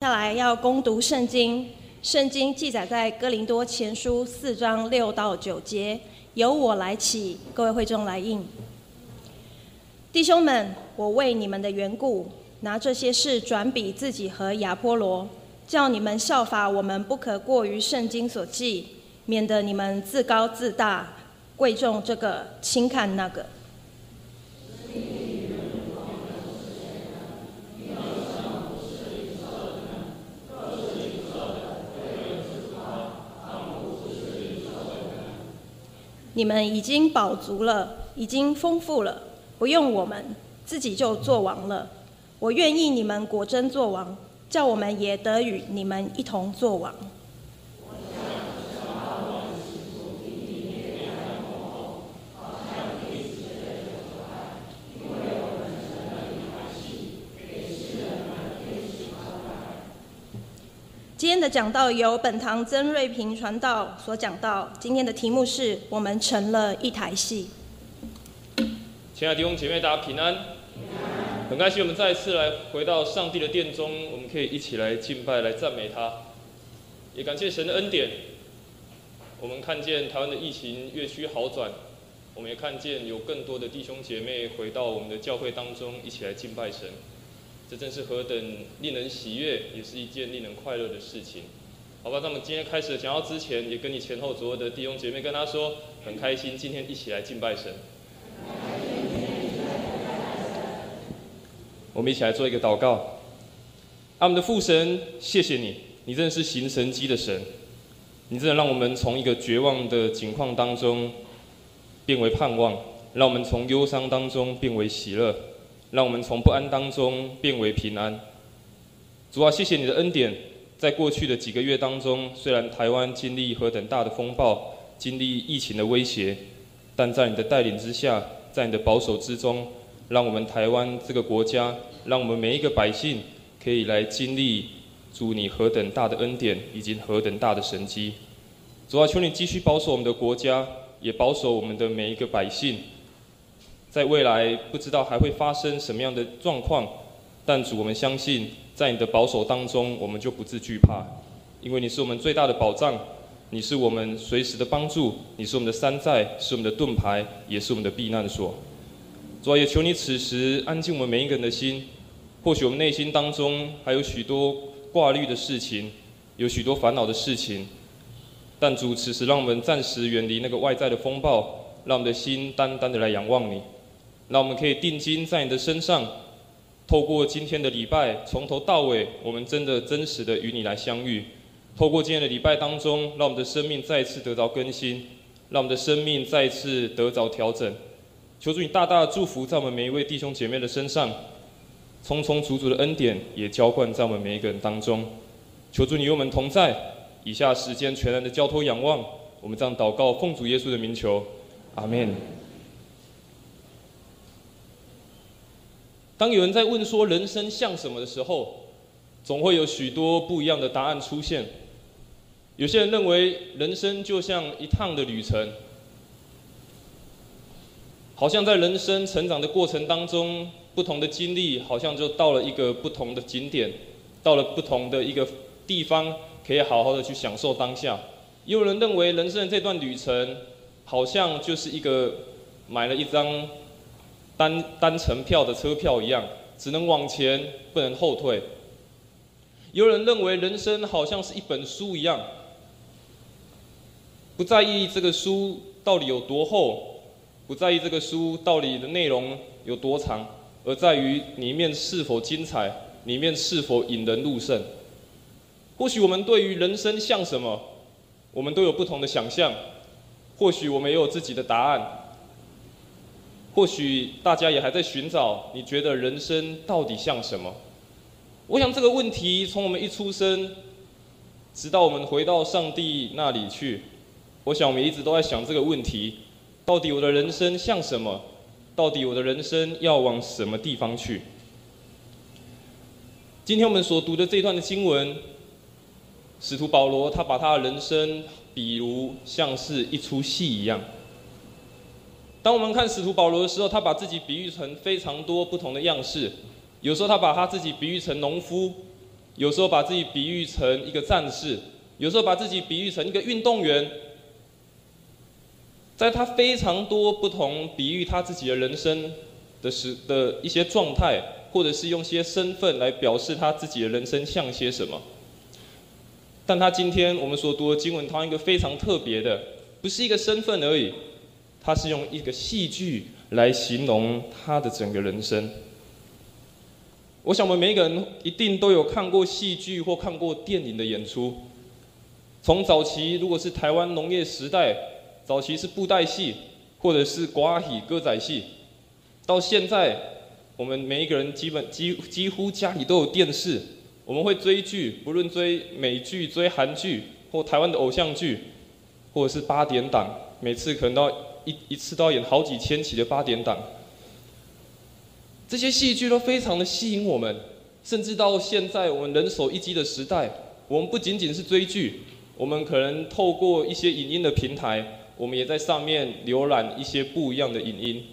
接下来要攻读圣经，圣经记载在哥林多前书四章六到九节，由我来起，各位会众来应。弟兄们，我为你们的缘故，拿这些事转比自己和亚波罗，叫你们效法我们，不可过于圣经所记，免得你们自高自大，贵重这个，轻看那个。你们已经饱足了，已经丰富了，不用我们自己就做王了。我愿意你们果真做王，叫我们也得与你们一同做王。今天的讲道由本堂曾瑞平传道所讲到。今天的题目是我们成了一台戏。亲爱的弟兄姐妹，大家平安。很开心我们再一次来回到上帝的殿中，我们可以一起来敬拜、来赞美他。也感谢神的恩典，我们看见台湾的疫情越趋好转，我们也看见有更多的弟兄姐妹回到我们的教会当中，一起来敬拜神。这真是何等令人喜悦，也是一件令人快乐的事情。好吧，那么今天开始讲到之前，也跟你前后左右的弟兄姐妹跟他说，很开心今天一起来敬拜神。我们一起来做一个祷告。阿们的父神，谢谢你，你真的是行神机的神，你真的让我们从一个绝望的境况当中变为盼望，让我们从忧伤当中变为喜乐。让我们从不安当中变为平安。主啊，谢谢你的恩典，在过去的几个月当中，虽然台湾经历何等大的风暴，经历疫情的威胁，但在你的带领之下，在你的保守之中，让我们台湾这个国家，让我们每一个百姓，可以来经历主你何等大的恩典，以及何等大的神迹。主啊，求你继续保守我们的国家，也保守我们的每一个百姓。在未来不知道还会发生什么样的状况，但主，我们相信在你的保守当中，我们就不自惧怕，因为你是我们最大的保障，你是我们随时的帮助，你是我们的山寨，是我们的盾牌，也是我们的避难所。主啊，也求你此时安静我们每一个人的心，或许我们内心当中还有许多挂虑的事情，有许多烦恼的事情，但主此时让我们暂时远离那个外在的风暴，让我们的心单单的来仰望你。那我们可以定睛在你的身上，透过今天的礼拜，从头到尾，我们真的真实的与你来相遇。透过今天的礼拜当中，让我们的生命再次得到更新，让我们的生命再次得着调整。求主你大大的祝福在我们每一位弟兄姐妹的身上，充充足足的恩典也浇灌在我们每一个人当中。求主你与我们同在。以下时间全然的交托仰望，我们这样祷告，奉主耶稣的名求，阿门。当有人在问说人生像什么的时候，总会有许多不一样的答案出现。有些人认为人生就像一趟的旅程，好像在人生成长的过程当中，不同的经历好像就到了一个不同的景点，到了不同的一个地方，可以好好的去享受当下。也有人认为人生的这段旅程，好像就是一个买了一张。单单程票的车票一样，只能往前，不能后退。有人认为人生好像是一本书一样，不在意这个书到底有多厚，不在意这个书到底的内容有多长，而在于里面是否精彩，里面是否引人入胜。或许我们对于人生像什么，我们都有不同的想象，或许我们也有自己的答案。或许大家也还在寻找，你觉得人生到底像什么？我想这个问题从我们一出生，直到我们回到上帝那里去，我想我们一直都在想这个问题：到底我的人生像什么？到底我的人生要往什么地方去？今天我们所读的这段的经文，使徒保罗他把他的人生比如像是一出戏一样。当我们看使徒保罗的时候，他把自己比喻成非常多不同的样式。有时候他把他自己比喻成农夫，有时候把自己比喻成一个战士，有时候把自己比喻成一个运动员。在他非常多不同比喻他自己的人生的时的一些状态，或者是用些身份来表示他自己的人生像些什么。但他今天我们所读的经文，他一个非常特别的，不是一个身份而已，他是用一个戏剧来形容他的整个人生。我想我们每一个人一定都有看过戏剧或看过电影的演出。从早期如果是台湾农业时代。早期是布袋戏，或者是瓜戏歌仔戏，到现在，我们每一个人基本几几乎家里都有电视，我们会追剧，不论追美剧、追韩剧，或台湾的偶像剧，或者是八点档，每次可能都一一次都要演好几千集的八点档。这些戏剧都非常的吸引我们，甚至到现在我们人手一机的时代，我们不仅仅是追剧，我们可能透过一些影音的平台。我们也在上面浏览一些不一样的影音，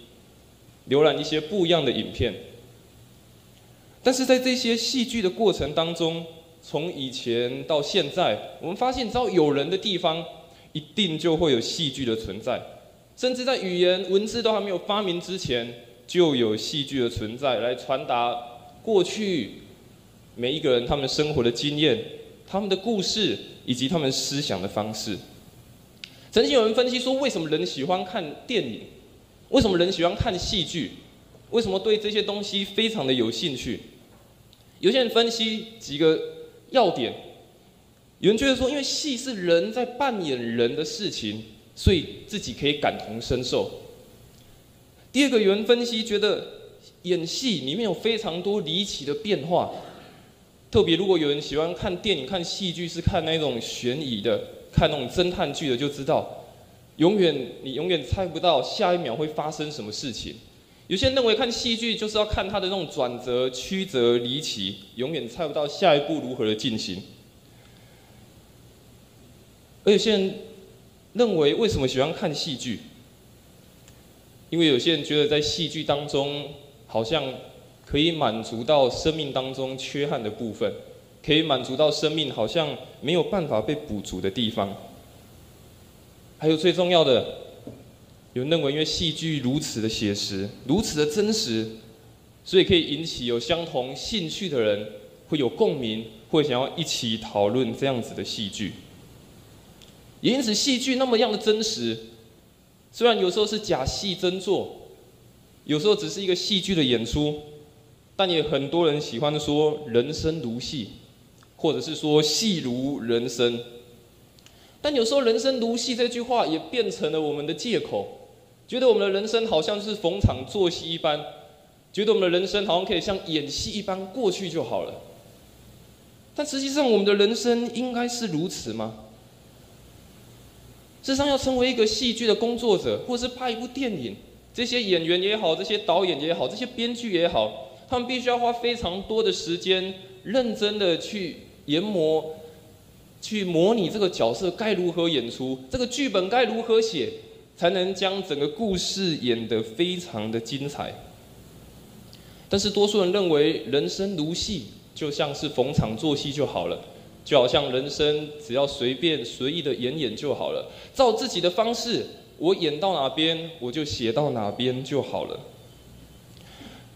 浏览一些不一样的影片。但是在这些戏剧的过程当中，从以前到现在，我们发现只要有人的地方，一定就会有戏剧的存在。甚至在语言文字都还没有发明之前，就有戏剧的存在，来传达过去每一个人他们生活的经验、他们的故事以及他们思想的方式。曾经有人分析说，为什么人喜欢看电影？为什么人喜欢看戏剧？为什么对这些东西非常的有兴趣？有些人分析几个要点，有人觉得说，因为戏是人在扮演人的事情，所以自己可以感同身受。第二个，有人分析觉得演戏里面有非常多离奇的变化，特别如果有人喜欢看电影、看戏剧，是看那种悬疑的。看那种侦探剧的就知道，永远你永远猜不到下一秒会发生什么事情。有些人认为看戏剧就是要看它的那种转折、曲折、离奇，永远猜不到下一步如何的进行。而有些人认为，为什么喜欢看戏剧？因为有些人觉得在戏剧当中，好像可以满足到生命当中缺憾的部分。可以满足到生命好像没有办法被补足的地方。还有最重要的，有认为因为戏剧如此的写实，如此的真实，所以可以引起有相同兴趣的人会有共鸣，会想要一起讨论这样子的戏剧。也因此，戏剧那么样的真实，虽然有时候是假戏真做，有时候只是一个戏剧的演出，但也很多人喜欢说人生如戏。或者是说戏如人生，但有时候“人生如戏”这句话也变成了我们的借口，觉得我们的人生好像是逢场作戏一般，觉得我们的人生好像可以像演戏一般过去就好了。但实际上，我们的人生应该是如此吗？事实上，要成为一个戏剧的工作者，或是拍一部电影，这些演员也好，这些导演也好，这些编剧也好，他们必须要花非常多的时间，认真的去。研磨，去模拟这个角色该如何演出，这个剧本该如何写，才能将整个故事演得非常的精彩。但是多数人认为人生如戏，就像是逢场作戏就好了，就好像人生只要随便随意的演演就好了，照自己的方式，我演到哪边我就写到哪边就好了。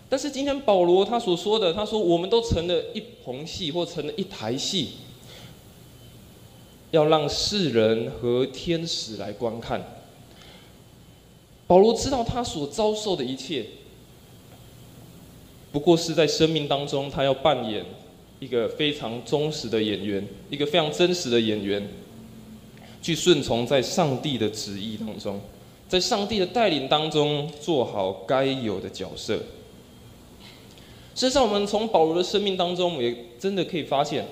但是今天保罗他所说的，他说我们都成了一棚戏或成了一台戏，要让世人和天使来观看。保罗知道他所遭受的一切，不过是在生命当中他要扮演一个非常忠实的演员，一个非常真实的演员，去顺从在上帝的旨意当中，在上帝的带领当中做好该有的角色。事实上，我们从保罗的生命当中，也真的可以发现，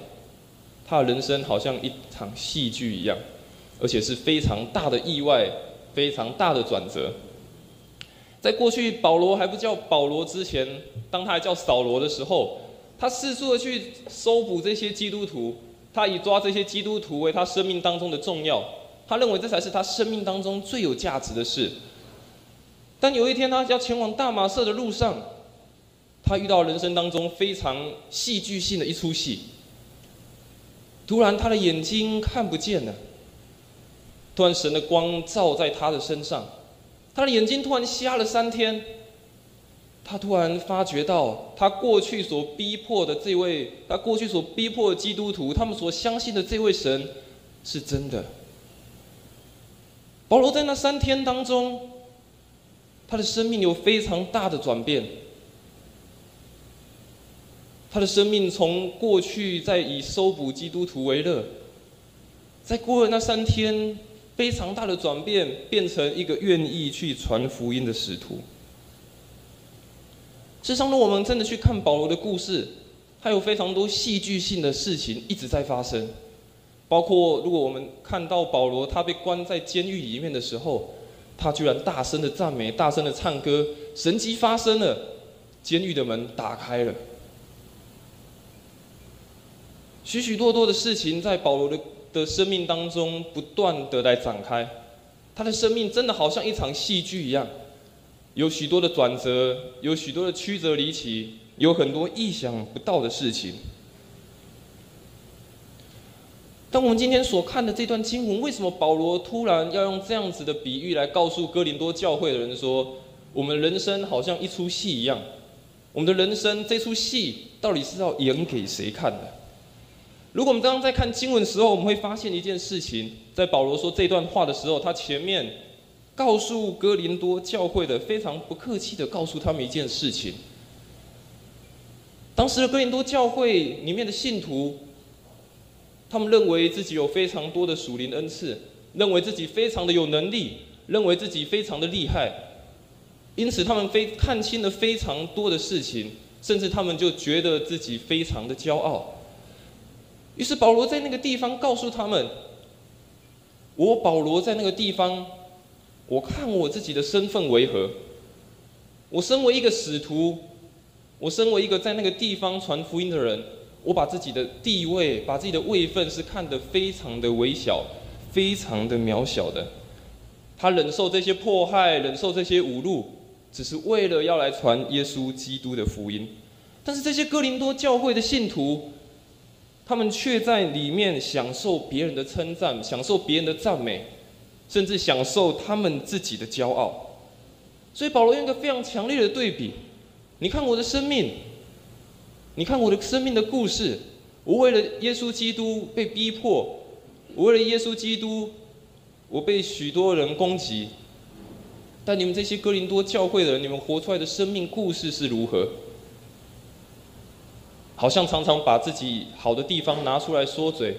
他的人生好像一场戏剧一样，而且是非常大的意外，非常大的转折。在过去保罗还不叫保罗之前，当他还叫扫罗的时候，他四处的去搜捕这些基督徒，他以抓这些基督徒为他生命当中的重要，他认为这才是他生命当中最有价值的事。但有一天，他要前往大马色的路上。他遇到人生当中非常戏剧性的一出戏，突然他的眼睛看不见了，突然神的光照在他的身上，他的眼睛突然瞎了三天。他突然发觉到，他过去所逼迫的这位，他过去所逼迫的基督徒，他们所相信的这位神是真的。保罗在那三天当中，他的生命有非常大的转变。他的生命从过去在以搜捕基督徒为乐，在过了那三天，非常大的转变，变成一个愿意去传福音的使徒。事实上，如果我们真的去看保罗的故事，他有非常多戏剧性的事情一直在发生。包括如果我们看到保罗他被关在监狱里面的时候，他居然大声的赞美、大声的唱歌，神迹发生了，监狱的门打开了。许许多多的事情在保罗的的生命当中不断的来展开，他的生命真的好像一场戏剧一样。有许多的转折，有许多的曲折离奇，有很多意想不到的事情。当我们今天所看的这段经文，为什么保罗突然要用这样子的比喻来告诉哥林多教会的人说，我们人生好像一出戏一样？我们的人生这出戏到底是要演给谁看的？如果我们刚刚在看经文的时候，我们会发现一件事情，在保罗说这段话的时候，他前面。告诉哥林多教会的非常不客气的告诉他们一件事情。当时的哥林多教会里面的信徒，他们认为自己有非常多的属灵恩赐，认为自己非常的有能力，认为自己非常的厉害，因此他们非看清了非常多的事情，甚至他们就觉得自己非常的骄傲。于是保罗在那个地方告诉他们：“我保罗在那个地方。”我看我自己的身份为何？我身为一个使徒，我身为一个在那个地方传福音的人，我把自己的地位、把自己的位分是看得非常的微小、非常的渺小的。他忍受这些迫害，忍受这些侮辱，只是为了要来传耶稣基督的福音。但是这些哥林多教会的信徒，他们却在里面享受别人的称赞，享受别人的赞美。甚至享受他们自己的骄傲，所以保罗用一个非常强烈的对比：，你看我的生命，你看我的生命的故事，我为了耶稣基督被逼迫，我为了耶稣基督，我被许多人攻击，但你们这些哥林多教会的人，你们活出来的生命故事是如何？好像常常把自己好的地方拿出来说嘴，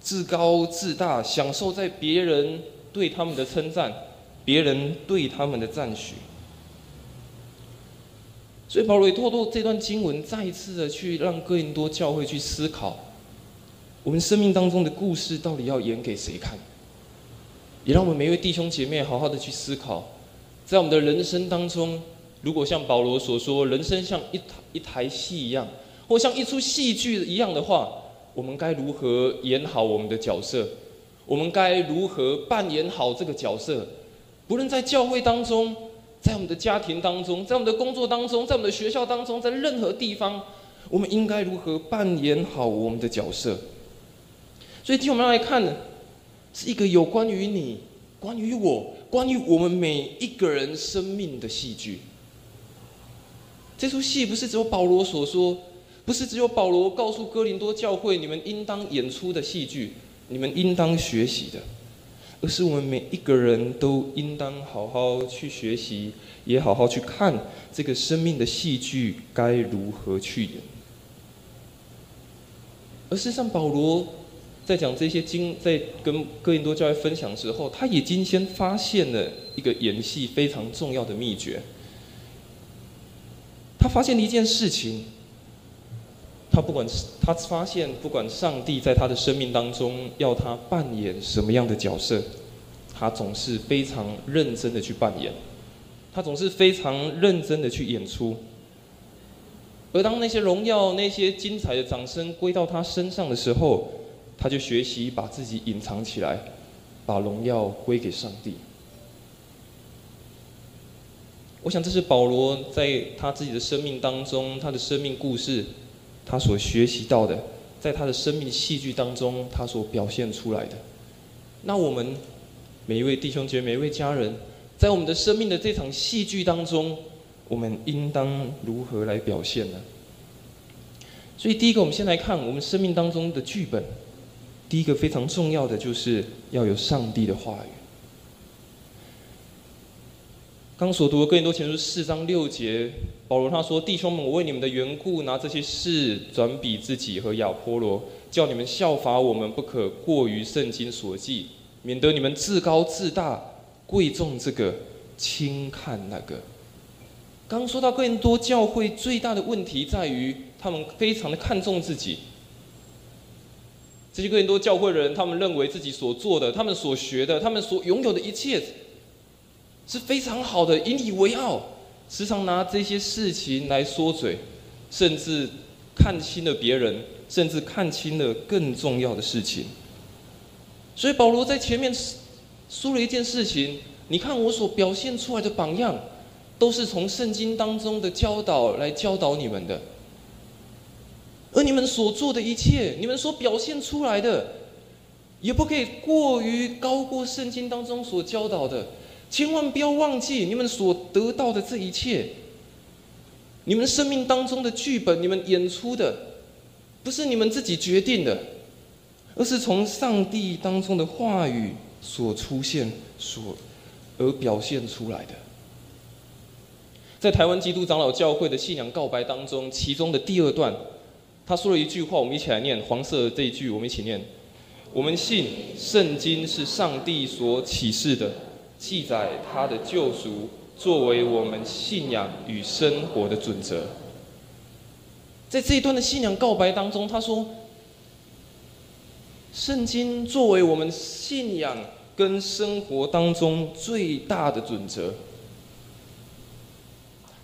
自高自大，享受在别人。对他们的称赞，别人对他们的赞许，所以保罗也透过这段经文，再一次的去让哥林多教会去思考，我们生命当中的故事到底要演给谁看？也让我们每一位弟兄姐妹好好的去思考，在我们的人生当中，如果像保罗所说，人生像一台一台戏一样，或像一出戏剧一样的话，我们该如何演好我们的角色？我们该如何扮演好这个角色？不论在教会当中，在我们的家庭当中，在我们的工作当中，在我们的学校当中，在任何地方，我们应该如何扮演好我们的角色？所以，今天我们要来看的，是一个有关于你、关于我、关于我们每一个人生命的戏剧。这出戏不是只有保罗所说，不是只有保罗告诉哥林多教会你们应当演出的戏剧。你们应当学习的，而是我们每一个人都应当好好去学习，也好好去看这个生命的戏剧该如何去演。而事实上，保罗在讲这些经，在跟哥林多教会分享之后，他已经先发现了一个演戏非常重要的秘诀。他发现了一件事情。他不管是他发现，不管上帝在他的生命当中要他扮演什么样的角色，他总是非常认真的去扮演，他总是非常认真的去演出。而当那些荣耀、那些精彩的掌声归到他身上的时候，他就学习把自己隐藏起来，把荣耀归给上帝。我想这是保罗在他自己的生命当中，他的生命故事。他所学习到的，在他的生命戏剧当中，他所表现出来的。那我们每一位弟兄姐妹、每一位家人，在我们的生命的这场戏剧当中，我们应当如何来表现呢？所以，第一个，我们先来看我们生命当中的剧本。第一个非常重要的，就是要有上帝的话语。刚所读的哥林多前书四章六节，保罗他说：“弟兄们，我为你们的缘故，拿这些事转比自己和亚波罗，叫你们效法我们，不可过于圣经所记，免得你们自高自大，贵重这个，轻看那个。”刚说到哥林多教会最大的问题在于，他们非常的看重自己。这些哥林多教会的人，他们认为自己所做的、他们所学的、他们所拥有的一切，是非常好的，引以为傲，时常拿这些事情来说嘴，甚至看清了别人，甚至看清了更重要的事情。所以保罗在前面说了一件事情：，你看我所表现出来的榜样。都是从圣经当中的教导来教导你们的，而你们所做的一切，你们所表现出来的，也不可以过于高过圣经当中所教导的。千万不要忘记，你们所得到的这一切，你们生命当中的剧本，你们演出的，不是你们自己决定的，而是从上帝当中的话语所出现、所而表现出来的。在台湾基督长老教会的信仰告白当中，其中的第二段，他说了一句话，我们一起来念黄色这一句，我们一起念：我们信圣经是上帝所启示的，记载他的救赎，作为我们信仰与生活的准则。在这一段的信仰告白当中，他说，圣经作为我们信仰跟生活当中最大的准则。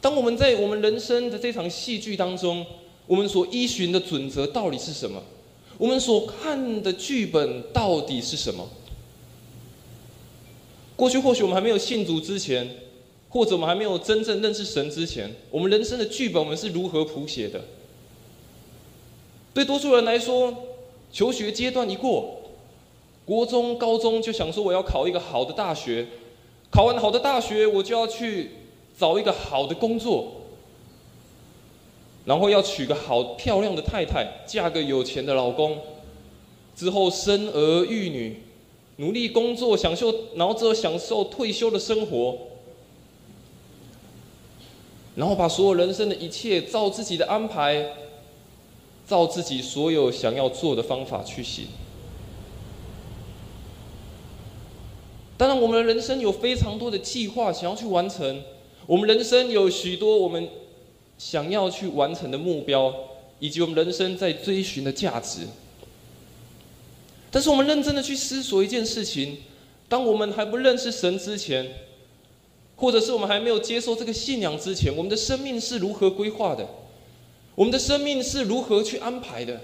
当我们在我们人生的这场戏剧当中，我们所依循的准则到底是什么？我们所看的剧本到底是什么？过去或许我们还没有信主之前，或者我们还没有真正认识神之前，我们人生的剧本我们是如何谱写的？对多数人来说，求学阶段一过，国中、高中就想说我要考一个好的大学，考完好的大学，我就要去。找一个好的工作，然后要娶个好漂亮的太太，嫁个有钱的老公，之后生儿育女，努力工作，享受，然后之后享受退休的生活，然后把所有人生的一切照自己的安排，照自己所有想要做的方法去行。当然，我们的人生有非常多的计划想要去完成。我们人生有许多我们想要去完成的目标，以及我们人生在追寻的价值。但是，我们认真的去思索一件事情：当我们还不认识神之前，或者是我们还没有接受这个信仰之前，我们的生命是如何规划的？我们的生命是如何去安排的？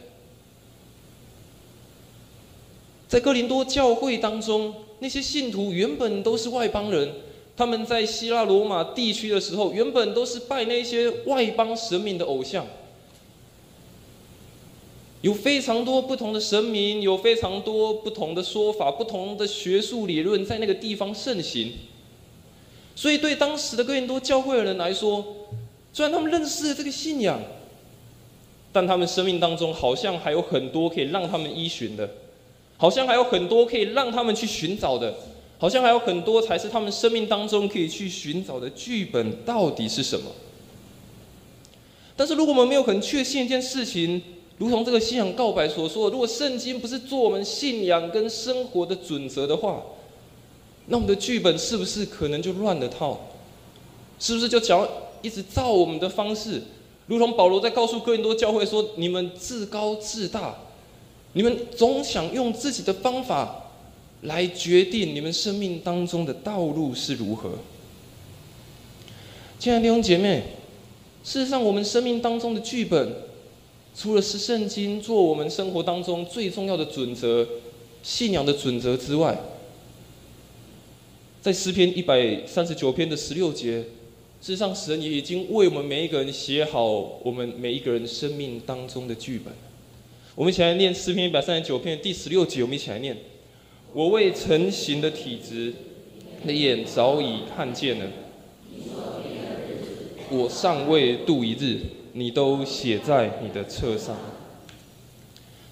在哥林多教会当中，那些信徒原本都是外邦人。他们在希腊罗马地区的时候，原本都是拜那些外邦神明的偶像，有非常多不同的神明，有非常多不同的说法，不同的学术理论在那个地方盛行。所以，对当时的哥林多教会的人来说，虽然他们认识了这个信仰，但他们生命当中好像还有很多可以让他们依循的，好像还有很多可以让他们去寻找的。好像还有很多才是他们生命当中可以去寻找的剧本到底是什么？但是如果我们没有很确信一件事情，如同这个信仰告白所说，如果圣经不是做我们信仰跟生活的准则的话，那我们的剧本是不是可能就乱了套？是不是就想要一直照我们的方式？如同保罗在告诉哥林多教会说：“你们自高自大，你们总想用自己的方法。”来决定你们生命当中的道路是如何。亲爱的弟兄姐妹，事实上，我们生命当中的剧本，除了是圣经做我们生活当中最重要的准则、信仰的准则之外，在诗篇一百三十九篇的十六节，事实上，神也已经为我们每一个人写好我们每一个人生命当中的剧本。我们一起来念诗篇一百三十九篇第十六节，我们一起来念：我未成形的体质，你眼早已看见了；我尚未度一日，你都写在你的册上。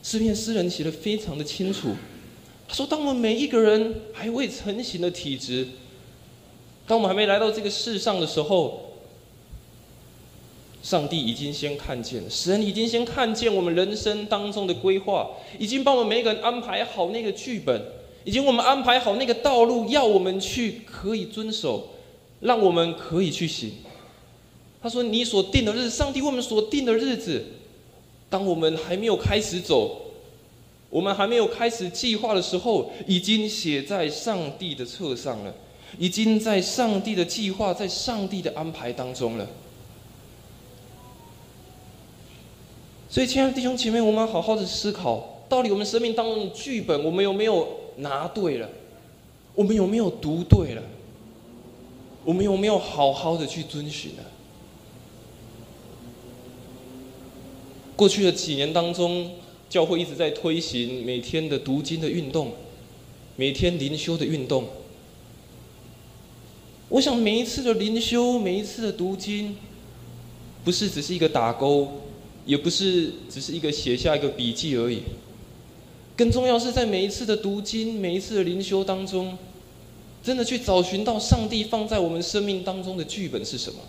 诗篇诗人写的非常的清楚，他说：当我们每一个人还未成型的体质，当我们还没来到这个世上的时候。上帝已经先看见了，神已经先看见我们人生当中的规划，已经帮我们每一个人安排好那个剧本，已经我们安排好那个道路，要我们去可以遵守，让我们可以去行。他说：“你所定的日子，上帝为我们所定的日子，当我们还没有开始走，我们还没有开始计划的时候，已经写在上帝的册上了，已经在上帝的计划，在上帝的安排当中了。”所以，亲爱的弟兄姐妹，我们要好好的思考，到底我们生命当中的剧本，我们有没有拿对了？我们有没有读对了？我们有没有好好的去遵循呢？过去的几年当中，教会一直在推行每天的读经的运动，每天灵修的运动。我想，每一次的灵修，每一次的读经，不是只是一个打勾。也不是只是一个写下一个笔记而已，更重要是在每一次的读经、每一次的灵修当中，真的去找寻到上帝放在我们生命当中的剧本是什么，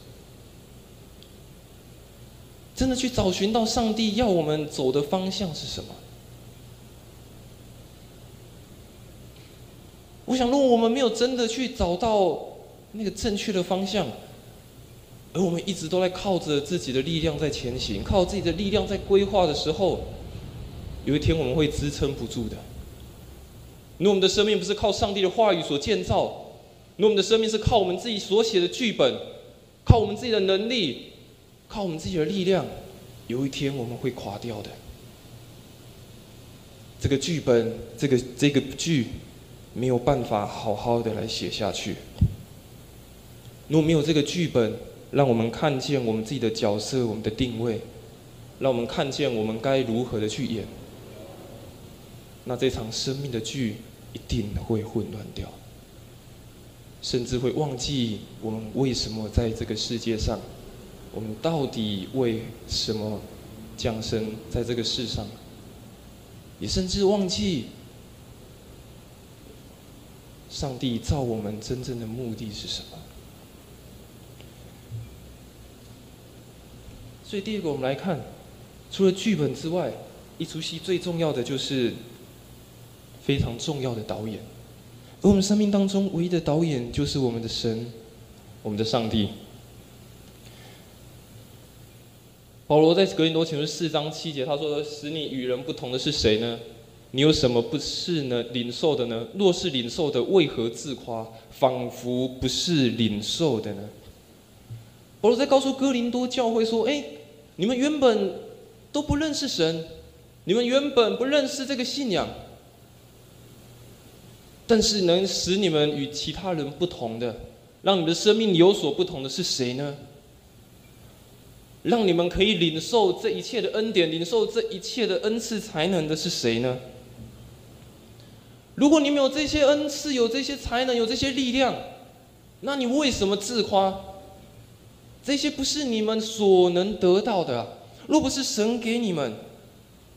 真的去找寻到上帝要我们走的方向是什么。我想，如果我们没有真的去找到那个正确的方向，而我们一直都在靠着自己的力量在前行，靠自己的力量在规划的时候，有一天我们会支撑不住的。如果我们的生命不是靠上帝的话语所建造，如果我们的生命是靠我们自己所写的剧本，靠我们自己的能力，靠我们自己的力量，有一天我们会垮掉的。这个剧本，这个这个剧，没有办法好好的来写下去。如果没有这个剧本，让我们看见我们自己的角色，我们的定位，让我们看见我们该如何的去演。那这场生命的剧一定会混乱掉，甚至会忘记我们为什么在这个世界上，我们到底为什么降生在这个世上，也甚至忘记上帝造我们真正的目的是什么。所以第二个，我们来看，除了剧本之外，一出戏最重要的就是非常重要的导演。而我们生命当中唯一的导演，就是我们的神，我们的上帝。保罗在格林多前书四章七节，他说：“使你与人不同的是谁呢？你有什么不是呢？领受的呢？若是领受的，为何自夸，仿佛不是领受的呢？”保罗在告诉哥林多教会说：“哎。”你们原本都不认识神，你们原本不认识这个信仰，但是能使你们与其他人不同的，让你的生命有所不同的是谁呢？让你们可以领受这一切的恩典，领受这一切的恩赐才能的是谁呢？如果你们有这些恩赐，有这些才能，有这些力量，那你为什么自夸？这些不是你们所能得到的。若不是神给你们，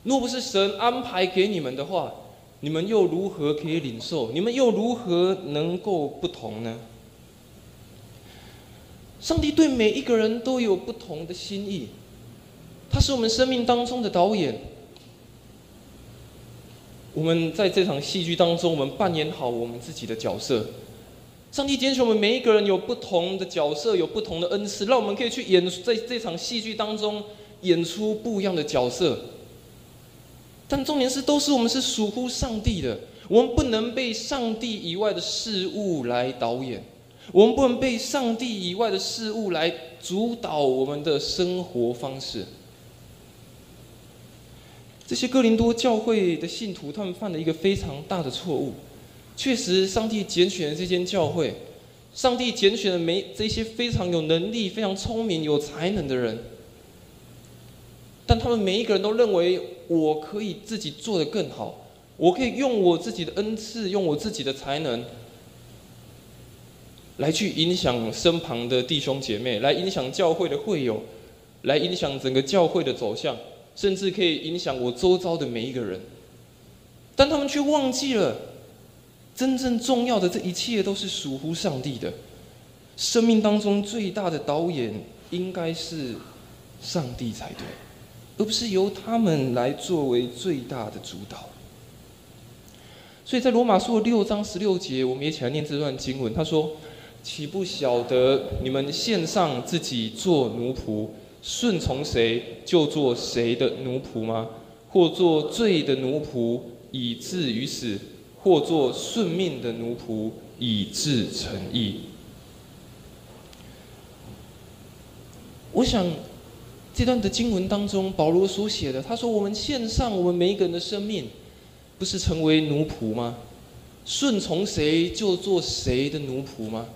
若不是神安排给你们的话，你们又如何可以领受？你们又如何能够不同呢？上帝对每一个人都有不同的心意，他是我们生命当中的导演。我们在这场戏剧当中，我们扮演好我们自己的角色。上帝拣选我们每一个人有不同的角色，有不同的恩赐，让我们可以去演在这场戏剧当中演出不一样的角色。但重点是，都是我们是属乎上帝的，我们不能被上帝以外的事物来导演，我们不能被上帝以外的事物来主导我们的生活方式。这些哥林多教会的信徒，他们犯了一个非常大的错误。确实，上帝拣选了这间教会，上帝拣选了每这些非常有能力、非常聪明、有才能的人。但他们每一个人都认为我可以自己做得更好，我可以用我自己的恩赐，用我自己的才能，来去影响身旁的弟兄姐妹，来影响教会的会友，来影响整个教会的走向，甚至可以影响我周遭的每一个人。但他们却忘记了，真正重要的这一切都是属乎上帝的。生命当中最大的导演应该是上帝才对，而不是由他们来作为最大的主导。所以在罗马书的六章十六节，我们一起来念这段经文。他说：“岂不晓得你们献上自己做奴仆，顺从谁就做谁的奴仆吗？或做罪的奴仆，以至于死；或做顺命的奴仆，以致成义。”我想，这段的经文当中，保罗所写的，他说：“我们献上我们每一个人的生命，不是成为奴仆吗？顺从谁就做谁的奴仆吗？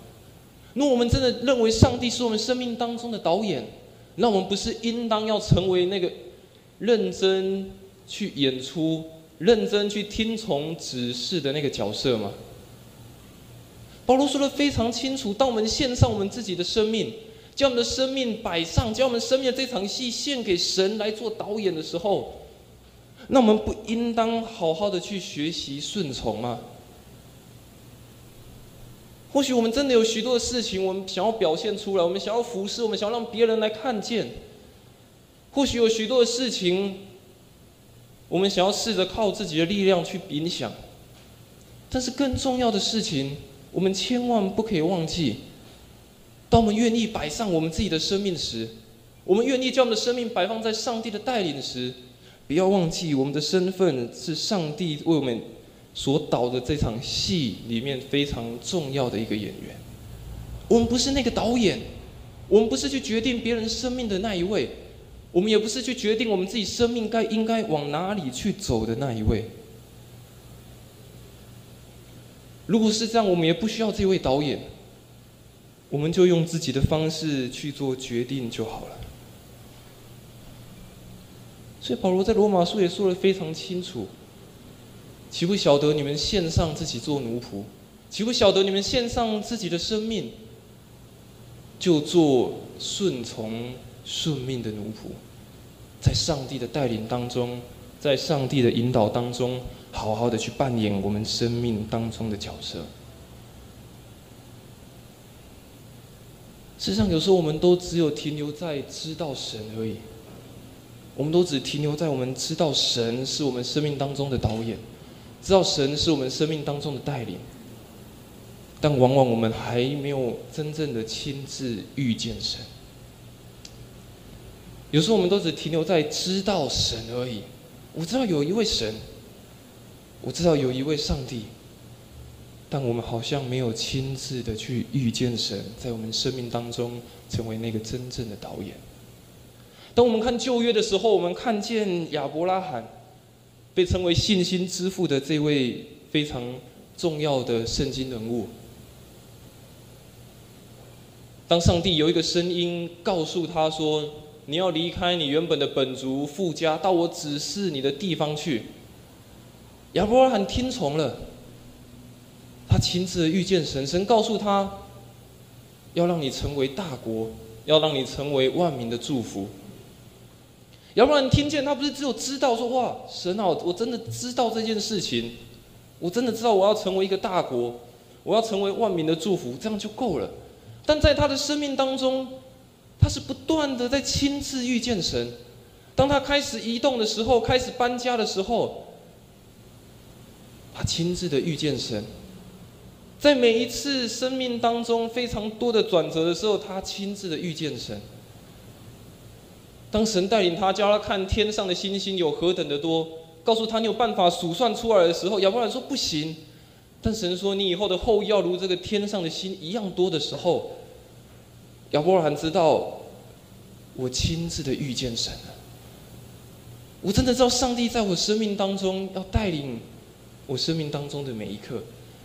如果我们真的认为上帝是我们生命当中的导演，那我们不是应当要成为那个认真去演出、认真去听从指示的那个角色吗？”保罗说的非常清楚：，当我们献上我们自己的生命。将我们的生命摆上，将我们生命的这场戏献给神来做导演的时候，那我们不应当好好的去学习顺从吗？或许我们真的有许多的事情，我们想要表现出来，我们想要服侍，我们想要让别人来看见。或许有许多的事情，我们想要试着靠自己的力量去影响。但是更重要的事情，我们千万不可以忘记。当我们愿意摆上我们自己的生命时，我们愿意将我们的生命摆放在上帝的带领时，不要忘记我们的身份是上帝为我们所导的这场戏里面非常重要的一个演员。我们不是那个导演，我们不是去决定别人生命的那一位，我们也不是去决定我们自己生命该应该往哪里去走的那一位。如果是这样，我们也不需要这位导演。我们就用自己的方式去做决定就好了。所以保罗在罗马书也说的非常清楚：岂不晓得你们献上自己做奴仆？岂不晓得你们献上自己的生命，就做顺从顺命的奴仆，在上帝的带领当中，在上帝的引导当中，好好的去扮演我们生命当中的角色。事实上，有时候我们都只有停留在知道神而已。我们都只停留在我们知道神是我们生命当中的导演，知道神是我们生命当中的带领。但往往我们还没有真正的亲自遇见神。有时候我们都只停留在知道神而已。我知道有一位神，我知道有一位上帝。但我们好像没有亲自的去遇见神，在我们生命当中成为那个真正的导演。当我们看旧约的时候，我们看见亚伯拉罕被称为信心之父的这位非常重要的圣经人物。当上帝有一个声音告诉他说：“你要离开你原本的本族富家，到我指示你的地方去。”亚伯拉罕听从了。他亲自遇见神，神告诉他，要让你成为大国，要让你成为万民的祝福。要不然，听见他不是只有知道说哇，神啊，我真的知道这件事情，我真的知道我要成为一个大国，我要成为万民的祝福，这样就够了。但在他的生命当中，他是不断的在亲自遇见神。当他开始移动的时候，开始搬家的时候，他亲自的遇见神。在每一次生命当中非常多的转折的时候，他亲自的遇见神。当神带领他，教他看天上的星星有何等的多，告诉他你有办法数算出来的时候，亚伯兰说不行。但神说你以后的后裔要如这个天上的星一样多的时候，亚伯兰知道我亲自的遇见神了。我真的知道上帝在我生命当中要带领我生命当中的每一刻。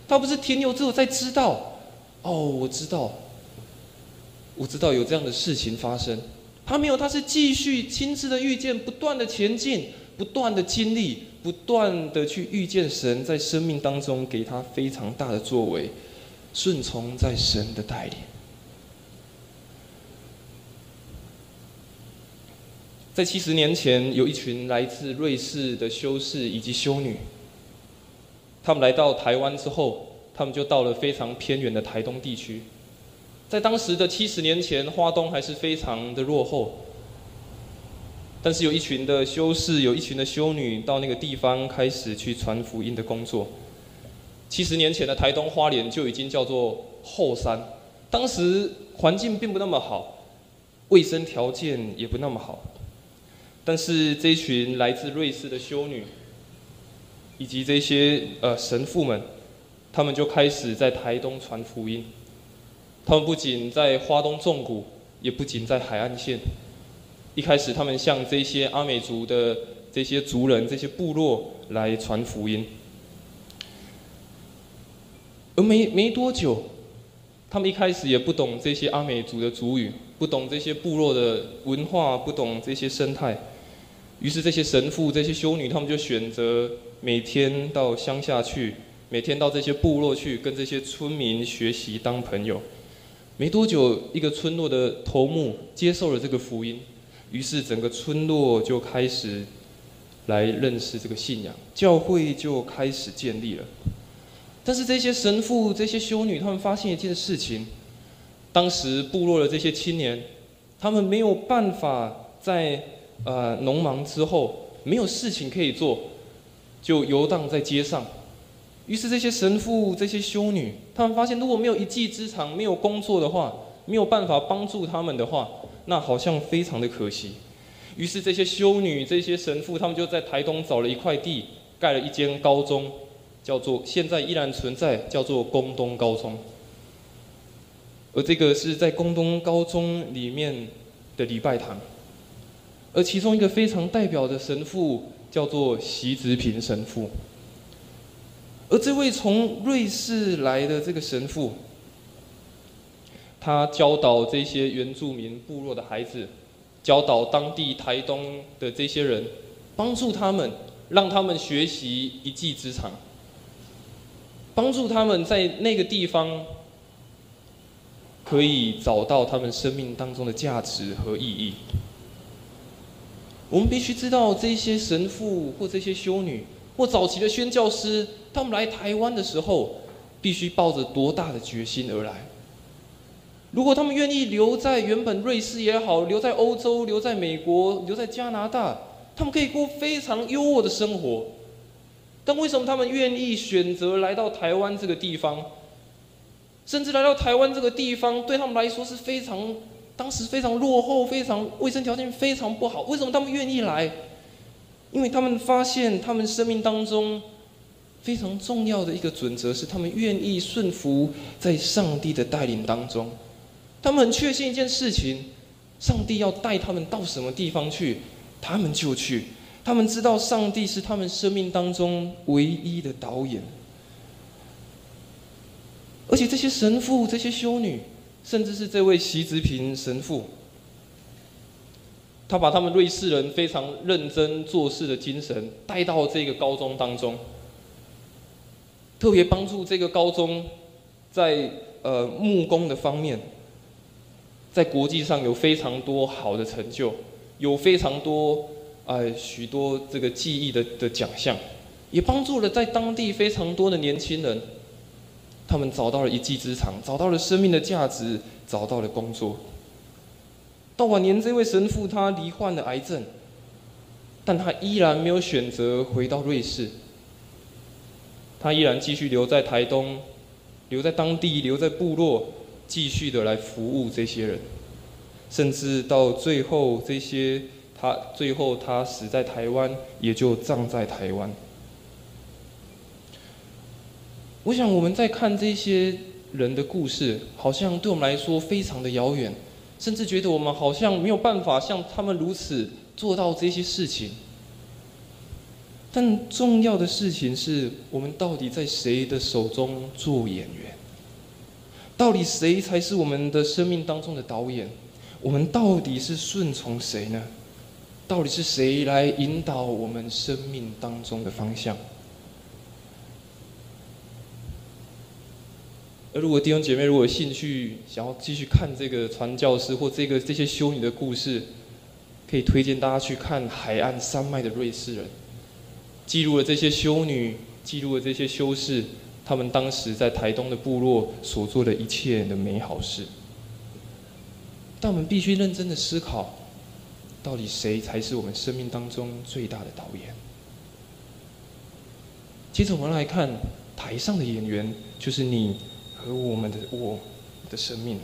他不是停留之后才知道，哦，我知道，我知道有这样的事情发生，他没有，他是继续亲自的遇见，不断的前进，不断的经历，不断的去遇见神在生命当中给他非常大的作为，顺从在神的带领。在七十年前，有一群来自瑞士的修士以及修女，他们来到台湾之后，他们就到了非常偏远的台东地区。在当时的七十年前，花东还是非常的落后，但是有一群的修士，有一群的修女到那个地方开始去传福音的工作。七十年前的台东花莲就已经叫做后山，当时环境并不那么好，卫生条件也不那么好。但是这一群来自瑞士的修女，以及这些呃神父们，他们就开始在台东传福音。他们不仅在花东纵谷，也不仅在海岸线。一开始，他们向这些阿美族的这些族人、这些部落来传福音。而没没多久，他们一开始也不懂这些阿美族的族语，不懂这些部落的文化，不懂这些生态。于是这些神父、这些修女，他们就选择每天到乡下去，每天到这些部落去，跟这些村民学习当朋友。没多久，一个村落的头目接受了这个福音，于是整个村落就开始来认识这个信仰，教会就开始建立了。但是这些神父、这些修女，他们发现一件事情：当时部落的这些青年，他们没有办法在。呃，农忙之后没有事情可以做，就游荡在街上。于是这些神父、这些修女，他们发现如果没有一技之长、没有工作的话，没有办法帮助他们的话，那好像非常的可惜。于是这些修女、这些神父，他们就在台东找了一块地，盖了一间高中，叫做现在依然存在，叫做宫东高中。而这个是在宫东高中里面的礼拜堂。而其中一个非常代表的神父叫做席直平神父，而这位从瑞士来的这个神父，他教导这些原住民部落的孩子，教导当地台东的这些人，帮助他们，让他们学习一技之长，帮助他们在那个地方可以找到他们生命当中的价值和意义。我们必须知道，这些神父或这些修女或早期的宣教师，他们来台湾的时候，必须抱着多大的决心而来。如果他们愿意留在原本瑞士也好，留在欧洲、留在美国、留在加拿大，他们可以过非常优渥的生活。但为什么他们愿意选择来到台湾这个地方？甚至来到台湾这个地方，对他们来说是非常……当时非常落后，非常卫生条件非常不好。为什么他们愿意来？因为他们发现，他们生命当中非常重要的一个准则是，他们愿意顺服在上帝的带领当中。他们很确信一件事情：上帝要带他们到什么地方去，他们就去。他们知道上帝是他们生命当中唯一的导演。而且这些神父、这些修女。甚至是这位习子平神父，他把他们瑞士人非常认真做事的精神带到这个高中当中，特别帮助这个高中在呃木工的方面，在国际上有非常多好的成就，有非常多呃许多这个技艺的的奖项，也帮助了在当地非常多的年轻人。他们找到了一技之长，找到了生命的价值，找到了工作。到晚年，这位神父他罹患了癌症，但他依然没有选择回到瑞士，他依然继续留在台东，留在当地，留在部落，继续的来服务这些人，甚至到最后，这些他最后他死在台湾，也就葬在台湾。我想我们在看这些人的故事，好像对我们来说非常的遥远，甚至觉得我们好像没有办法像他们如此做到这些事情。但重要的事情是我们到底在谁的手中做演员？到底谁才是我们的生命当中的导演？我们到底是顺从谁呢？到底是谁来引导我们生命当中的方向？而如果弟兄姐妹如果有兴趣想要继续看这个传教士或这个这些修女的故事，可以推荐大家去看海岸山脉的瑞士人，记录了这些修女，记录了这些修士，他们当时在台东的部落所做的一切的美好事。但我们必须认真的思考，到底谁才是我们生命当中最大的导演？接着我们来看台上的演员，就是你。和我们的我的生命，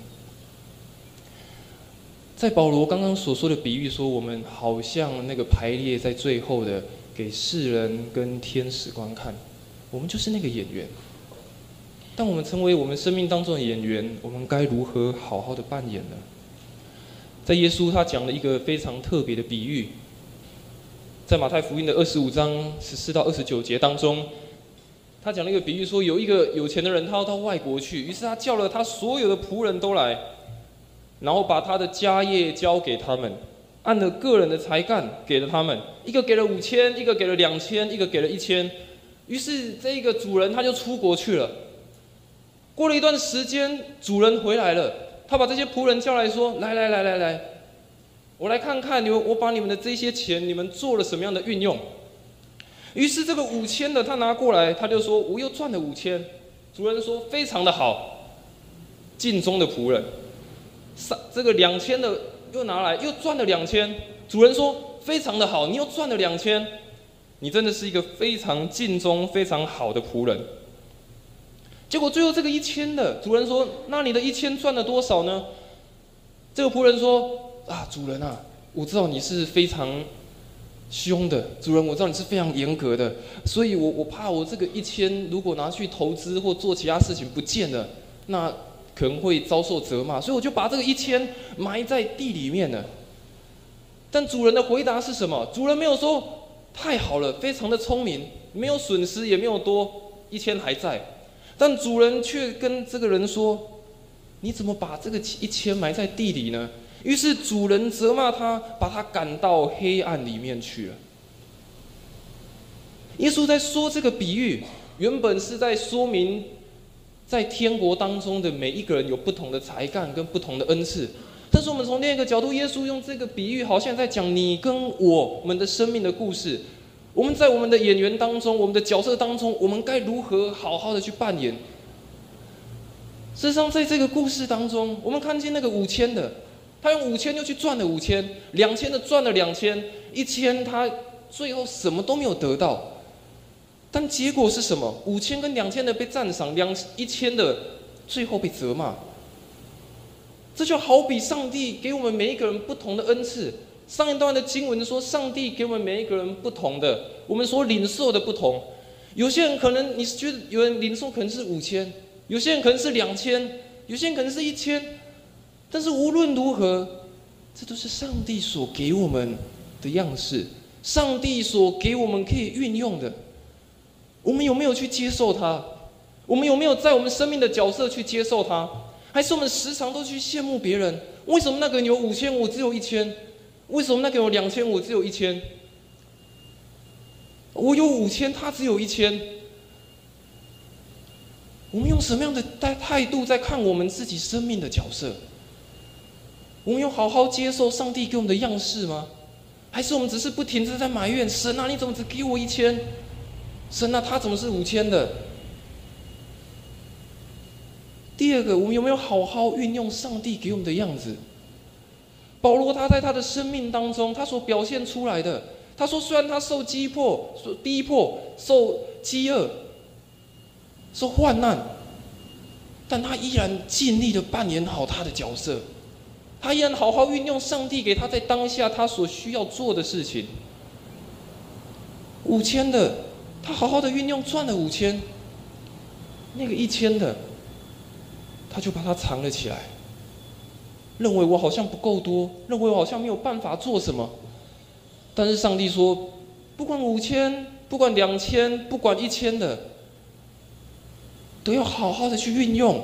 在保罗刚刚所说的比喻说，我们好像那个排列在最后的，给世人跟天使观看，我们就是那个演员。当我们成为我们生命当中的演员，我们该如何好好的扮演呢？在耶稣他讲了一个非常特别的比喻，在马太福音的二十五章十四到二十九节当中。他讲了一个比喻，说有一个有钱的人，他要到外国去，于是他叫了他所有的仆人都来，然后把他的家业交给他们，按了个人的才干给了他们，一个给了五千，一个给了两千，一个给了一千，于是这一个主人他就出国去了。过了一段时间，主人回来了，他把这些仆人叫来说：“来来来来来，我来看看你们，我把你们的这些钱，你们做了什么样的运用？”于是这个五千的他拿过来，他就说：“我又赚了五千。”主人说：“非常的好，尽忠的仆人。”三这个两千的又拿来，又赚了两千。主人说：“非常的好，你又赚了两千，你真的是一个非常尽忠、非常好的仆人。”结果最后这个一千的主人说：“那你的一千赚了多少呢？”这个仆人说：“啊，主人啊，我知道你是非常。”凶的主人，我知道你是非常严格的，所以我我怕我这个一千如果拿去投资或做其他事情不见了，那可能会遭受责骂，所以我就把这个一千埋在地里面了。但主人的回答是什么？主人没有说太好了，非常的聪明，没有损失也没有多，一千还在。但主人却跟这个人说：“你怎么把这个一千埋在地里呢？”于是主人责骂他，把他赶到黑暗里面去了。耶稣在说这个比喻，原本是在说明，在天国当中的每一个人有不同的才干跟不同的恩赐。但是我们从另一个角度，耶稣用这个比喻，好像在讲你跟我们的生命的故事。我们在我们的演员当中，我们的角色当中，我们该如何好好的去扮演？事实上，在这个故事当中，我们看见那个五千的。他用五千就去赚了五千，两千的赚了两千，一千他最后什么都没有得到，但结果是什么？五千跟两千的被赞赏，两一千的最后被责骂。这就好比上帝给我们每一个人不同的恩赐。上一段的经文说，上帝给我们每一个人不同的，我们所领受的不同。有些人可能你是觉得有人领受可能是五千，有些人可能是两千，有些人可能是一千。但是无论如何，这都是上帝所给我们的样式，上帝所给我们可以运用的。我们有没有去接受它？我们有没有在我们生命的角色去接受它？还是我们时常都去羡慕别人？为什么那个人有五千，我只有一千？为什么那个有两千，我只有一千？我有五千，他只有一千。我们用什么样的态态度在看我们自己生命的角色？我们有好好接受上帝给我们的样式吗？还是我们只是不停的在埋怨神啊？你怎么只给我一千？神啊，他怎么是五千的？第二个，我们有没有好好运用上帝给我们的样子？保罗他在他的生命当中，他所表现出来的，他说，虽然他受击迫、受逼迫、受饥饿、受患难，但他依然尽力的扮演好他的角色。他依然好好运用上帝给他在当下他所需要做的事情。五千的，他好好的运用赚了五千。那个一千的，他就把它藏了起来，认为我好像不够多，认为我好像没有办法做什么。但是上帝说，不管五千，不管两千，不管一千的，都要好好的去运用。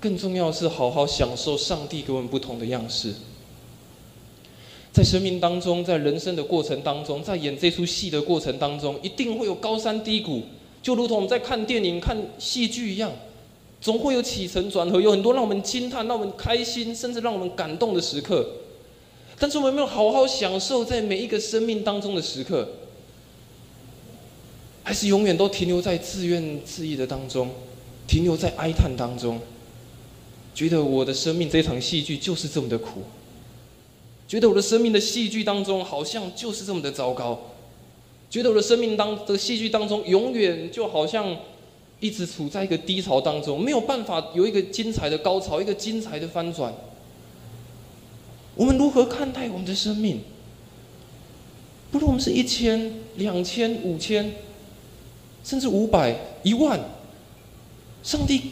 更重要的是，好好享受上帝给我们不同的样式。在生命当中，在人生的过程当中，在演这出戏的过程当中，一定会有高山低谷，就如同我们在看电影、看戏剧一样，总会有起承转合，有很多让我们惊叹、让我们开心，甚至让我们感动的时刻。但是我们有没有好好享受在每一个生命当中的时刻？还是永远都停留在自怨自艾的当中，停留在哀叹当中，觉得我的生命这场戏剧就是这么的苦。觉得我的生命的戏剧当中好像就是这么的糟糕，觉得我的生命当的戏剧当中永远就好像一直处在一个低潮当中，没有办法有一个精彩的高潮，一个精彩的翻转。我们如何看待我们的生命？不论我们是一千、两千、五千，甚至五百、一万，上帝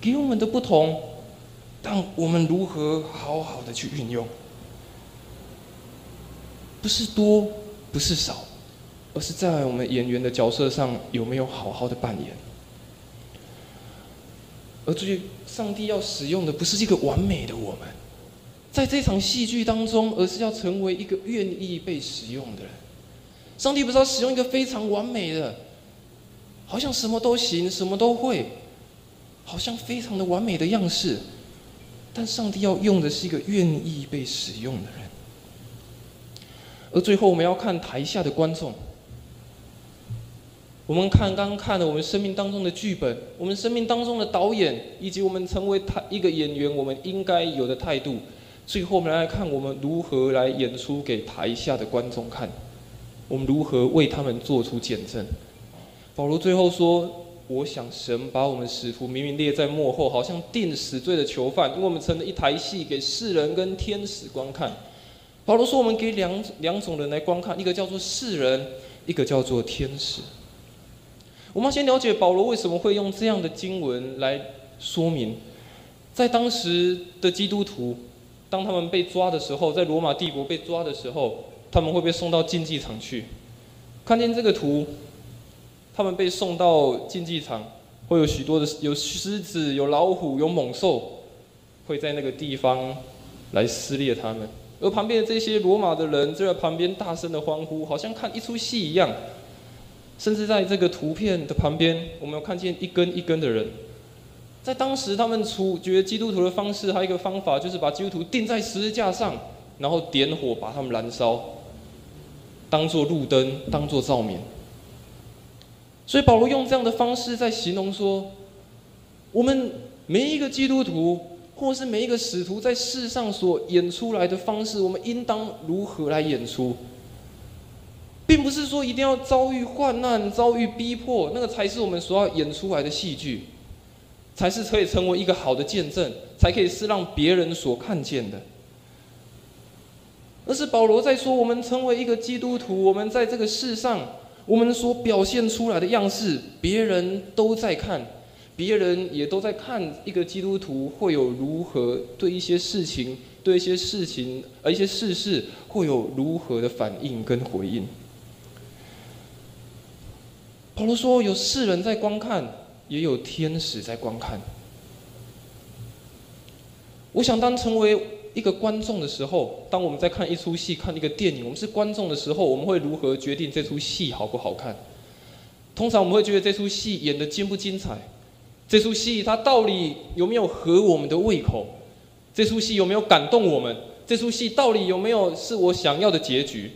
给我们的不同，但我们如何好好的去运用？不是多，不是少，而是在我们演员的角色上有没有好好的扮演。而至于上帝要使用的，不是一个完美的我们，在这场戏剧当中，而是要成为一个愿意被使用的人。上帝不是要使用一个非常完美的，好像什么都行，什么都会，好像非常的完美的样式，但上帝要用的是一个愿意被使用的人。而最后，我们要看台下的观众。我们看刚刚看了我们生命当中的剧本，我们生命当中的导演，以及我们成为他一个演员，我们应该有的态度。最后，我们来看我们如何来演出给台下的观众看，我们如何为他们做出见证。保罗最后说：“我想神把我们使徒明明列在幕后，好像定死罪的囚犯，因为我们成了一台戏给世人跟天使观看。”保罗说：“我们给两两种人来观看，一个叫做世人，一个叫做天使。我们先了解保罗为什么会用这样的经文来说明，在当时的基督徒，当他们被抓的时候，在罗马帝国被抓的时候，他们会被送到竞技场去。看见这个图，他们被送到竞技场，会有许多的有狮子、有老虎、有猛兽，会在那个地方来撕裂他们。”而旁边的这些罗马的人就在旁边大声的欢呼，好像看一出戏一样。甚至在这个图片的旁边，我们有看见一根一根的人。在当时，他们处决基督徒的方式，还有一个方法，就是把基督徒钉在十字架上，然后点火把他们燃烧，当做路灯，当做照明。所以保罗用这样的方式在形容说，我们每一个基督徒。或是每一个使徒在世上所演出来的方式，我们应当如何来演出？并不是说一定要遭遇患难、遭遇逼迫，那个才是我们所要演出来的戏剧，才是可以成为一个好的见证，才可以是让别人所看见的。而是保罗在说，我们成为一个基督徒，我们在这个世上，我们所表现出来的样式，别人都在看。别人也都在看一个基督徒会有如何对一些事情、对一些事情、而一些事事会有如何的反应跟回应。保罗说：“有世人在观看，也有天使在观看。”我想，当成为一个观众的时候，当我们在看一出戏、看一个电影，我们是观众的时候，我们会如何决定这出戏好不好看？通常我们会觉得这出戏演的精不精彩。这出戏它到底有没有合我们的胃口？这出戏有没有感动我们？这出戏到底有没有是我想要的结局？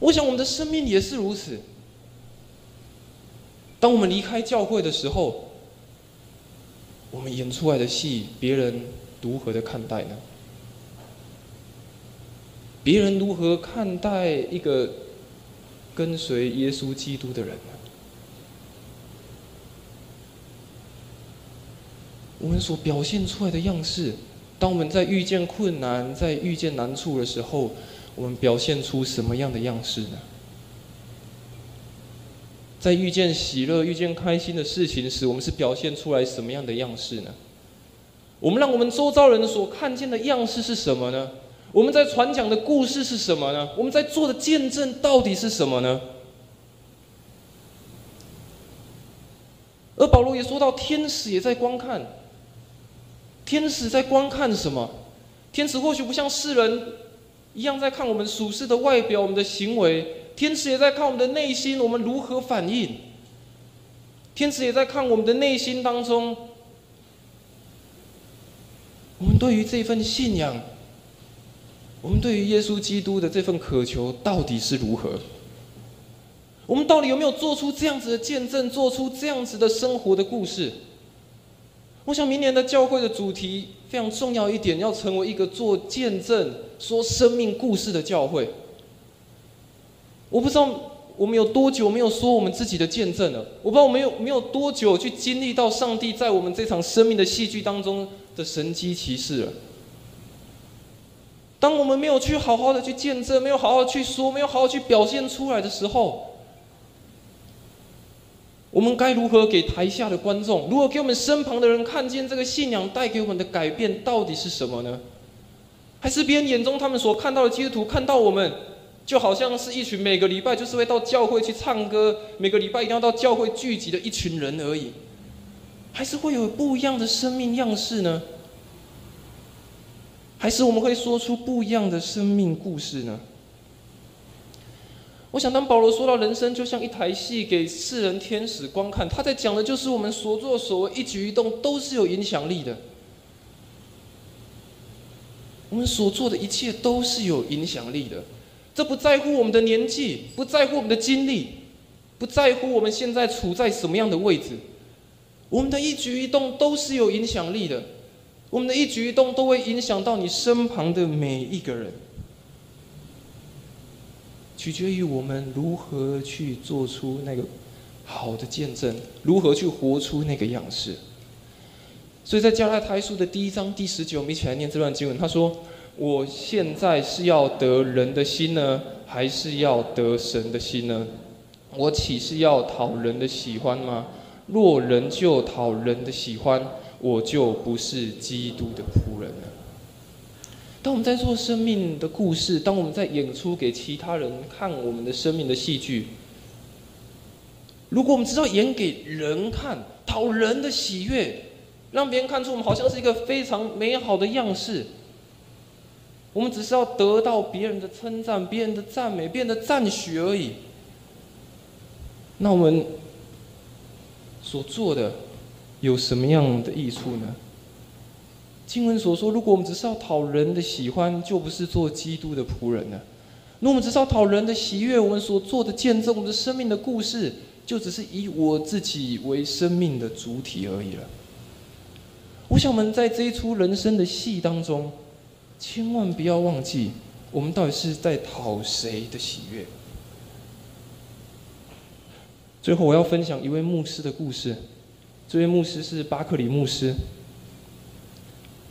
我想我们的生命也是如此。当我们离开教会的时候，我们演出来的戏，别人如何的看待呢？别人如何看待一个跟随耶稣基督的人呢？我们所表现出来的样式，当我们在遇见困难、在遇见难处的时候，我们表现出什么样的样式呢？在遇见喜乐、遇见开心的事情时，我们是表现出来什么样的样式呢？我们让我们周遭人所看见的样式是什么呢？我们在传讲的故事是什么呢？我们在做的见证到底是什么呢？而保罗也说到，天使也在观看。天使在观看什么？天使或许不像世人一样在看我们属世的外表、我们的行为，天使也在看我们的内心，我们如何反应。天使也在看我们的内心当中，我们对于这份信仰，我们对于耶稣基督的这份渴求到底是如何？我们到底有没有做出这样子的见证，做出这样子的生活的故事？我想明年的教会的主题非常重要一点，要成为一个做见证、说生命故事的教会。我不知道。我们有多久没有说我们自己的见证了？我不知道我们有没有多久去经历到上帝在我们这场生命的戏剧当中的神机骑士了。当我们没有去好好的去见证，没有好好去说，没有好好去表现出来的时候，我们该如何给台下的观众，如何给我们身旁的人看见这个信仰带给我们的改变到底是什么呢？还是别人眼中他们所看到的基督徒看到我们？就好像是一群每个礼拜就是会到教会去唱歌，每个礼拜一定要到教会聚集的一群人而已，还是会有不一样的生命样式呢？还是我们会说出不一样的生命故事呢？我想，当保罗说到人生就像一台戏，给世人天使观看，他在讲的就是我们所作所为、一举一动都是有影响力的。我们所做的一切都是有影响力的。这不在乎我们的年纪，不在乎我们的经历，不在乎我们现在处在什么样的位置，我们的一举一动都是有影响力的，我们的一举一动都会影响到你身旁的每一个人，取决于我们如何去做出那个好的见证，如何去活出那个样式。所以在加拉太书的第一章第十九，我们一起来念这段经文，他说。我现在是要得人的心呢，还是要得神的心呢？我岂是要讨人的喜欢吗？若人就讨人的喜欢，我就不是基督的仆人了。当我们在做生命的故事，当我们在演出给其他人看我们的生命的戏剧，如果我们知道演给人看，讨人的喜悦，让别人看出我们好像是一个非常美好的样式。我们只是要得到别人的称赞、别人的赞美、别人的赞许而已。那我们所做的有什么样的益处呢？经文所说，如果我们只是要讨人的喜欢，就不是做基督的仆人了。那我们只是要讨人的喜悦，我们所做的见证，我们的生命的故事，就只是以我自己为生命的主体而已了。我想，我们在这一出人生的戏当中。千万不要忘记，我们到底是在讨谁的喜悦。最后，我要分享一位牧师的故事。这位牧师是巴克里牧师。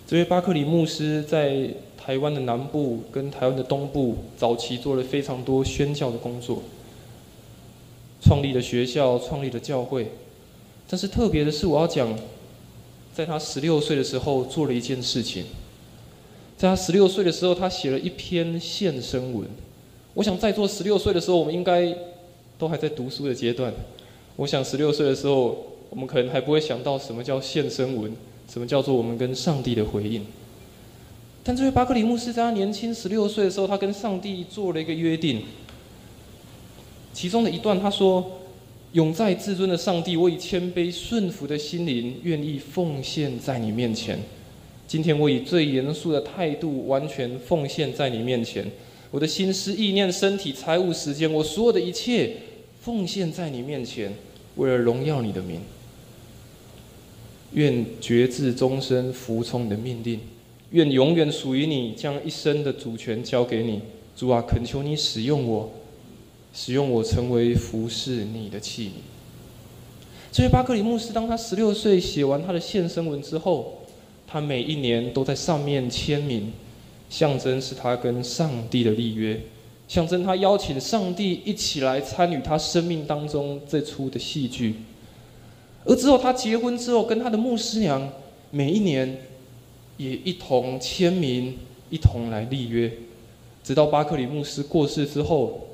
这位巴克里牧师在台湾的南部跟台湾的东部早期做了非常多宣教的工作，创立了学校，创立了教会。但是特别的是，我要讲，在他十六岁的时候做了一件事情。在他十六岁的时候，他写了一篇献身文。我想在座十六岁的时候，我们应该都还在读书的阶段。我想十六岁的时候，我们可能还不会想到什么叫献身文，什么叫做我们跟上帝的回应。但这位巴克里牧师在他年轻十六岁的时候，他跟上帝做了一个约定。其中的一段他说：“永在至尊的上帝，我以谦卑顺服的心灵，愿意奉献在你面前。”今天我以最严肃的态度，完全奉献在你面前。我的心思、意念、身体、财务、时间，我所有的一切，奉献在你面前，为了荣耀你的名。愿绝志终身服从你的命令，愿永远属于你，将一生的主权交给你。主啊，恳求你使用我，使用我成为服侍你的器皿。这位巴克里牧师，当他十六岁写完他的献身文之后。他每一年都在上面签名，象征是他跟上帝的立约，象征他邀请上帝一起来参与他生命当中这出的戏剧。而之后他结婚之后，跟他的牧师娘每一年也一同签名，一同来立约，直到巴克里牧师过世之后，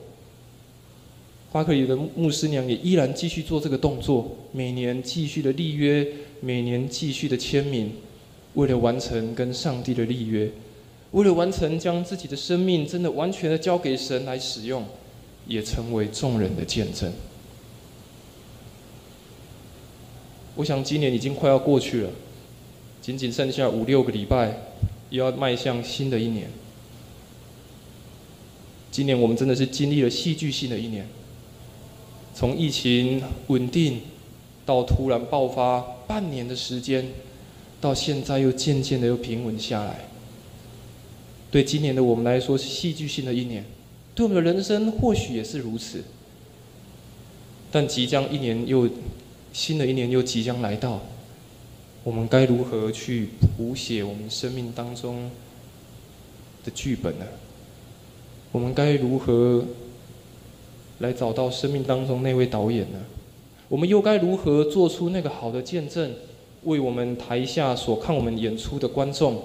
巴克里的牧师娘也依然继续做这个动作，每年继续的立约，每年继续的签名。为了完成跟上帝的立约，为了完成将自己的生命真的完全的交给神来使用，也成为众人的见证。我想今年已经快要过去了，仅仅剩下五六个礼拜，又要迈向新的一年。今年我们真的是经历了戏剧性的一年，从疫情稳定到突然爆发半年的时间，到现在又渐渐的又平稳下来。对今年的我们来说是戏剧性的一年，对我们的人生或许也是如此。但即将一年又新的一年又即将来到，我们该如何去谱写我们生命当中的剧本呢？我们该如何来找到生命当中那位导演呢？我们又该如何做出那个好的见证，为我们台下所看我们演出的观众？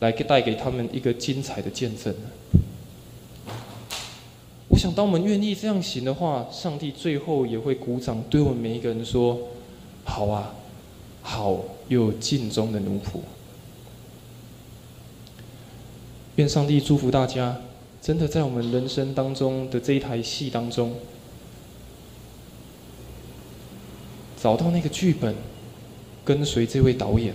来带给他们一个精彩的见证呢。我想，当我们愿意这样行的话，上帝最后也会鼓掌，对我们每一个人说：“好啊，好又尽忠的奴仆。”愿上帝祝福大家，真的在我们人生当中的这一台戏当中，找到那个剧本，跟随这位导演。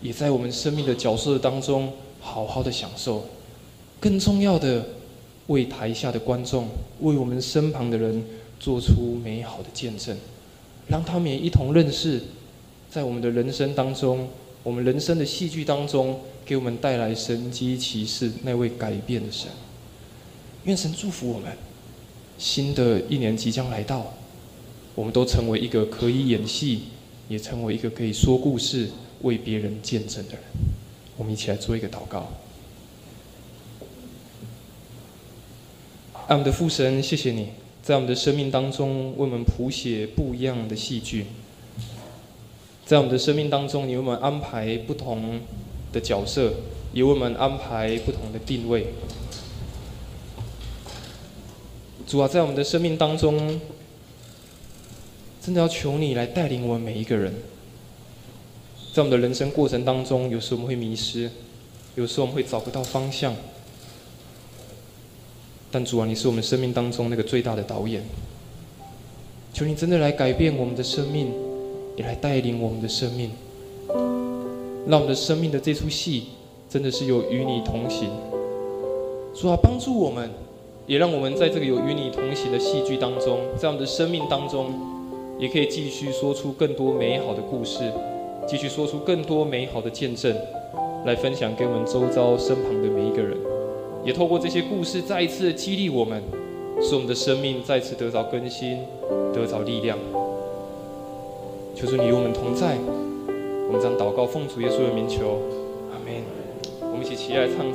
也在我们生命的角色当中好好的享受，更重要的，为台下的观众，为我们身旁的人做出美好的见证，让他们也一同认识，在我们的人生当中，我们人生的戏剧当中，给我们带来神机骑士那位改变的神。愿神祝福我们，新的一年即将来到，我们都成为一个可以演戏，也成为一个可以说故事。为别人见证的人，我们一起来做一个祷告。爱我们的父神，谢谢你在我们的生命当中为我们谱写不一样的戏剧，在我们的生命当中，你为我们安排不同的角色，也为我们安排不同的定位。主啊，在我们的生命当中，真的要求你来带领我们每一个人。在我们的人生过程当中，有时我们会迷失，有时候我们会找不到方向。但主啊，你是我们生命当中那个最大的导演。求你真的来改变我们的生命，也来带领我们的生命，让我们的生命的这出戏真的是有与你同行。主啊，帮助我们，也让我们在这个有与你同行的戏剧当中，在我们的生命当中，也可以继续说出更多美好的故事。继续说出更多美好的见证，来分享给我们周遭身旁的每一个人，也透过这些故事再一次激励我们，使我们的生命再次得着更新，得着力量。求主你与我们同在，我们将祷告奉主耶稣的名求，阿门。我们一起起来唱。